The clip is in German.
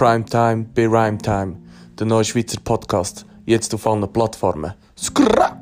Primetime bei Rhymetime, der neue Schweizer Podcast, jetzt auf allen Plattformen. Skrrra!